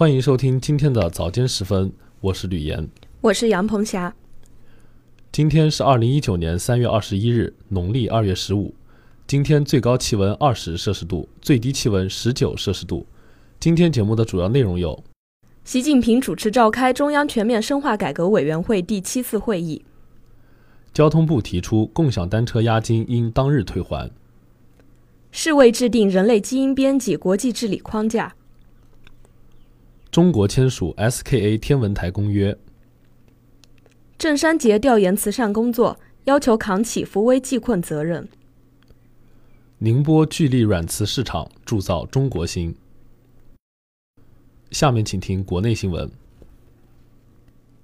欢迎收听今天的早间时分，我是吕岩，我是杨鹏霞。今天是二零一九年三月二十一日，农历二月十五。今天最高气温二十摄氏度，最低气温十九摄氏度。今天节目的主要内容有：习近平主持召开中央全面深化改革委员会第七次会议；交通部提出共享单车押金应当日退还；世卫制定人类基因编辑国际治理框架；中国签署 SKA 天文台公约；郑山杰调研慈善工作，要求扛起扶危济困责任。宁波聚力软瓷市场铸造中国心。下面请听国内新闻。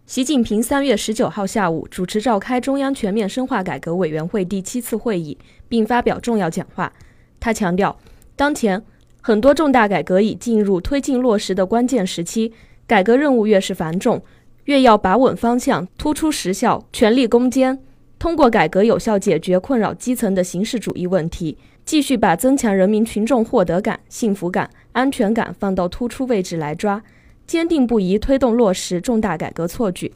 习近平三月十九号下午主持召开中央全面深化改革委员会第七次会议，并发表重要讲话。他强调，当前很多重大改革已进入推进落实的关键时期，改革任务越是繁重，越要把稳方向、突出实效、全力攻坚，通过改革有效解决困扰基层的形式主义问题。继续把增强人民群众获得感、幸福感、安全感放到突出位置来抓，坚定不移推动落实重大改革措举。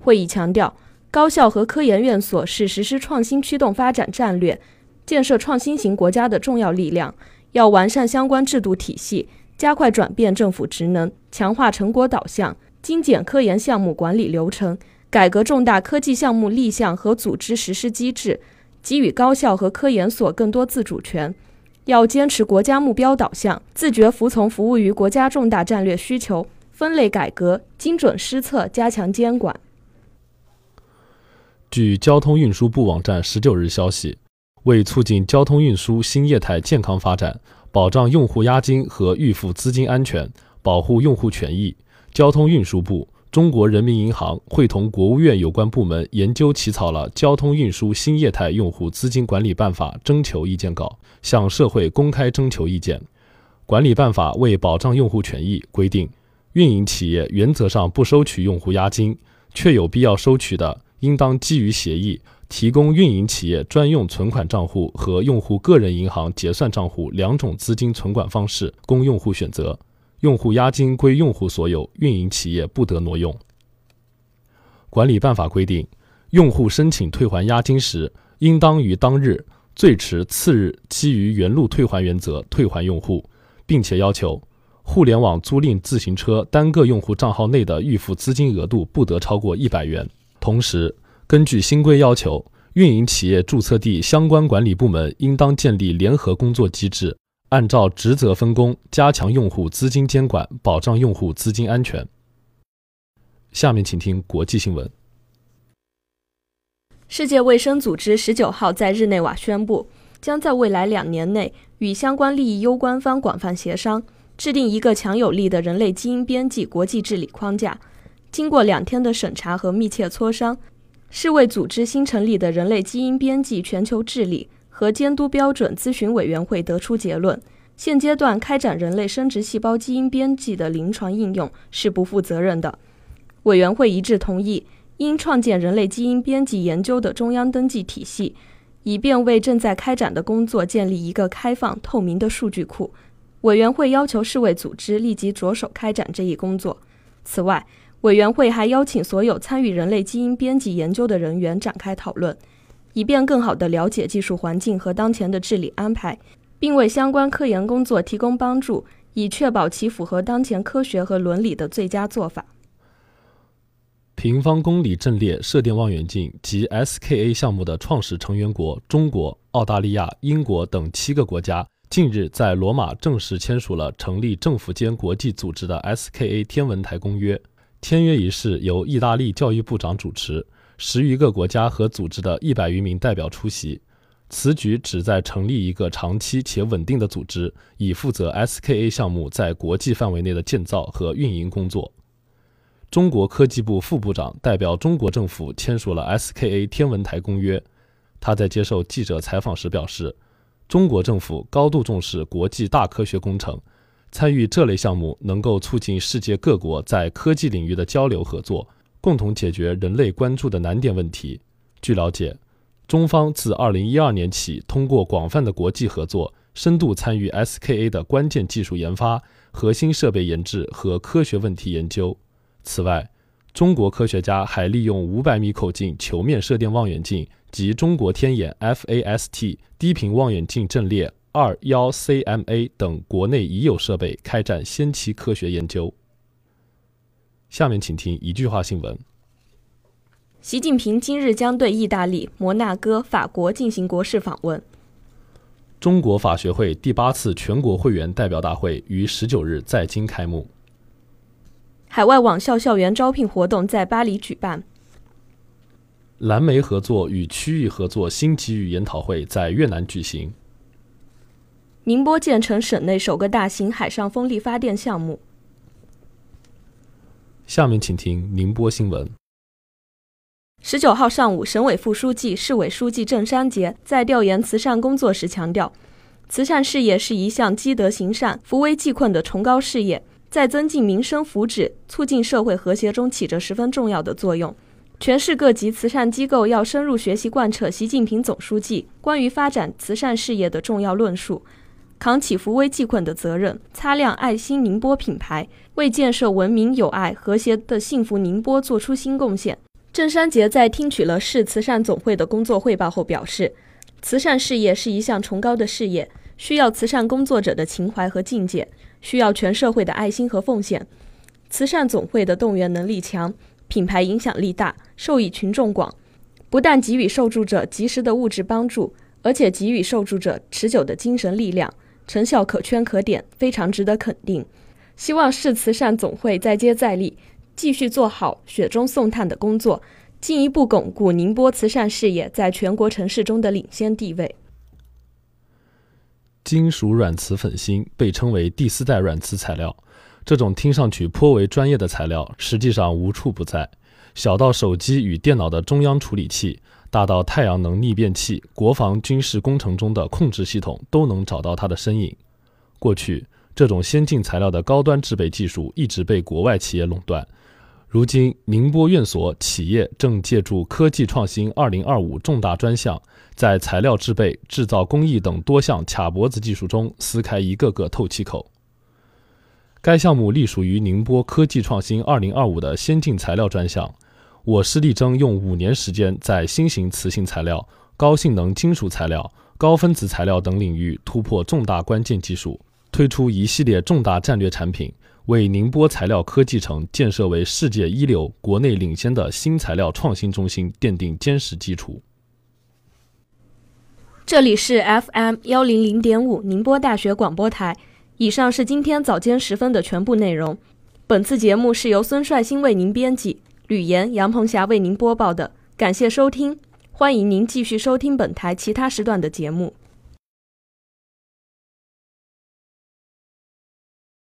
会议强调，高校和科研院所是实施创新驱动发展战略、建设创新型国家的重要力量，要完善相关制度体系，加快转变政府职能，强化成果导向，精简科研项目管理流程，改革重大科技项目立项和组织实施机制。给予高校和科研所更多自主权，要坚持国家目标导向，自觉服从服务于国家重大战略需求，分类改革，精准施策，加强监管。据交通运输部网站十九日消息，为促进交通运输新业态健康发展，保障用户押金和预付资金安全，保护用户权益，交通运输部。中国人民银行会同国务院有关部门研究起草了《交通运输新业态用户资金管理办法》征求意见稿，向社会公开征求意见。管理办法为保障用户权益，规定运营企业原则上不收取用户押金，确有必要收取的，应当基于协议提供运营企业专用存款账户和用户个人银行结算账户两种资金存管方式供用户选择。用户押金归用户所有，运营企业不得挪用。管理办法规定，用户申请退还押金时，应当于当日最迟次日基于原路退还原则退还用户，并且要求互联网租赁自行车单个用户账号内的预付资金额度不得超过一百元。同时，根据新规要求，运营企业注册地相关管理部门应当建立联合工作机制。按照职责分工，加强用户资金监管，保障用户资金安全。下面请听国际新闻。世界卫生组织十九号在日内瓦宣布，将在未来两年内与相关利益攸关方广泛协商，制定一个强有力的人类基因编辑国际治理框架。经过两天的审查和密切磋商，世卫组织新成立的人类基因编辑全球治理。和监督标准咨询委员会得出结论：现阶段开展人类生殖细胞基因编辑的临床应用是不负责任的。委员会一致同意，应创建人类基因编辑研究的中央登记体系，以便为正在开展的工作建立一个开放透明的数据库。委员会要求世卫组织立即着手开展这一工作。此外，委员会还邀请所有参与人类基因编辑研究的人员展开讨论。以便更好地了解技术环境和当前的治理安排，并为相关科研工作提供帮助，以确保其符合当前科学和伦理的最佳做法。平方公里阵列射电望远镜及 SKA 项目的创始成员国中国、澳大利亚、英国等七个国家近日在罗马正式签署了成立政府间国际组织的 SKA 天文台公约。签约仪式由意大利教育部长主持。十余个国家和组织的一百余名代表出席。此举旨在成立一个长期且稳定的组织，以负责 SKA 项目在国际范围内的建造和运营工作。中国科技部副部长代表中国政府签署了 SKA 天文台公约。他在接受记者采访时表示，中国政府高度重视国际大科学工程，参与这类项目能够促进世界各国在科技领域的交流合作。共同解决人类关注的难点问题。据了解，中方自2012年起，通过广泛的国际合作，深度参与 SKA 的关键技术研发核心设备研制和科学问题研究。此外，中国科学家还利用500米口径球面射电望远镜及中国天眼 FAST 低频望远镜阵列 21CMA 等国内已有设备开展先期科学研究。下面请听一句话新闻：习近平今日将对意大利、摩纳哥、法国进行国事访问。中国法学会第八次全国会员代表大会于十九日在京开幕。海外网校校园招聘活动在巴黎举办。蓝莓合作与区域合作新机遇研讨会在越南举行。宁波建成省内首个大型海上风力发电项目。下面请听宁波新闻。十九号上午，省委副书记、市委书记郑山杰在调研慈善工作时强调，慈善事业是一项积德行善、扶危济困的崇高事业。在增进民生福祉、促进社会和谐中起着十分重要的作用。全市各级慈善机构要深入学习贯彻习近平总书记关于发展慈善事业的重要论述，扛起扶危济困的责任，擦亮爱心宁波品牌，为建设文明、友爱、和谐的幸福宁波做出新贡献。郑山杰在听取了市慈善总会的工作汇报后表示，慈善事业是一项崇高的事业，需要慈善工作者的情怀和境界。需要全社会的爱心和奉献，慈善总会的动员能力强，品牌影响力大，受益群众广，不但给予受助者及时的物质帮助，而且给予受助者持久的精神力量，成效可圈可点，非常值得肯定。希望市慈善总会再接再厉，继续做好雪中送炭的工作，进一步巩固宁波慈善事业在全国城市中的领先地位。金属软瓷粉芯被称为第四代软瓷材料，这种听上去颇为专业的材料，实际上无处不在。小到手机与电脑的中央处理器，大到太阳能逆变器、国防军事工程中的控制系统，都能找到它的身影。过去，这种先进材料的高端制备技术一直被国外企业垄断。如今，宁波院所企业正借助科技创新2025重大专项。在材料制备、制造工艺等多项卡脖子技术中撕开一个个透气口。该项目隶属于宁波科技创新2025的先进材料专项。我市力争用五年时间，在新型磁性材料、高性能金属材料、高分子材料等领域突破重大关键技术，推出一系列重大战略产品，为宁波材料科技城建设为世界一流、国内领先的新材料创新中心奠定坚实基础。这里是 FM 幺零零点五宁波大学广播台。以上是今天早间时分的全部内容。本次节目是由孙帅新为您编辑，吕岩、杨鹏霞为您播报的。感谢收听，欢迎您继续收听本台其他时段的节目。